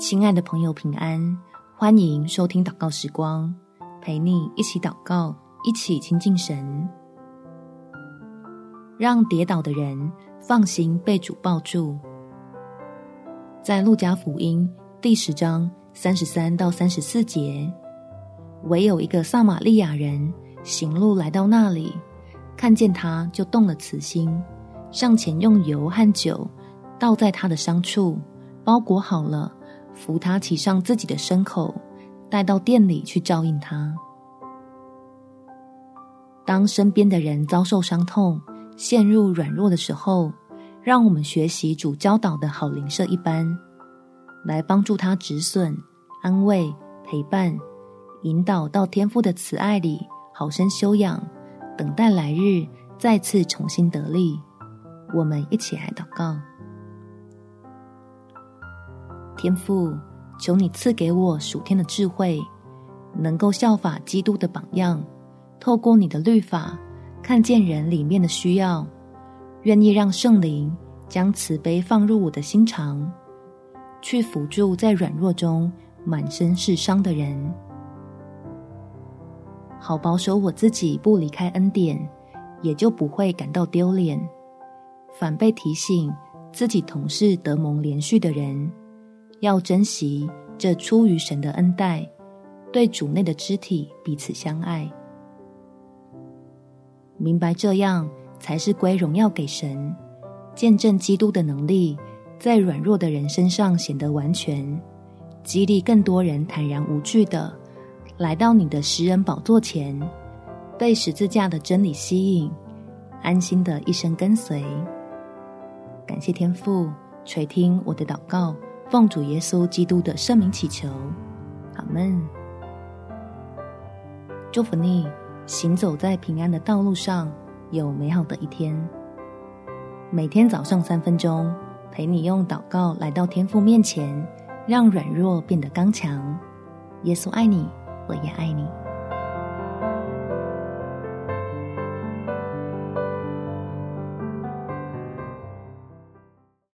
亲爱的朋友，平安！欢迎收听祷告时光，陪你一起祷告，一起亲近神，让跌倒的人放心被主抱住。在路加福音第十章三十三到三十四节，唯有一个撒玛利亚人行路来到那里，看见他就动了慈心，上前用油和酒倒在他的伤处，包裹好了。扶他骑上自己的牲口，带到店里去照应他。当身边的人遭受伤痛、陷入软弱的时候，让我们学习主教导的好邻舍一般，来帮助他止损、安慰、陪伴、引导到天父的慈爱里，好生休养，等待来日再次重新得力。我们一起来祷告。天父，求你赐给我属天的智慧，能够效法基督的榜样，透过你的律法，看见人里面的需要，愿意让圣灵将慈悲放入我的心肠，去辅助在软弱中满身是伤的人，好保守我自己不离开恩典，也就不会感到丢脸，反被提醒自己同是得蒙连续的人。要珍惜这出于神的恩待，对主内的肢体彼此相爱，明白这样才是归荣耀给神，见证基督的能力在软弱的人身上显得完全，激励更多人坦然无惧的来到你的施恩宝座前，被十字架的真理吸引，安心的一生跟随。感谢天父垂听我的祷告。奉主耶稣基督的圣名祈求，阿门。祝福你行走在平安的道路上，有美好的一天。每天早上三分钟，陪你用祷告来到天父面前，让软弱变得刚强。耶稣爱你，我也爱你。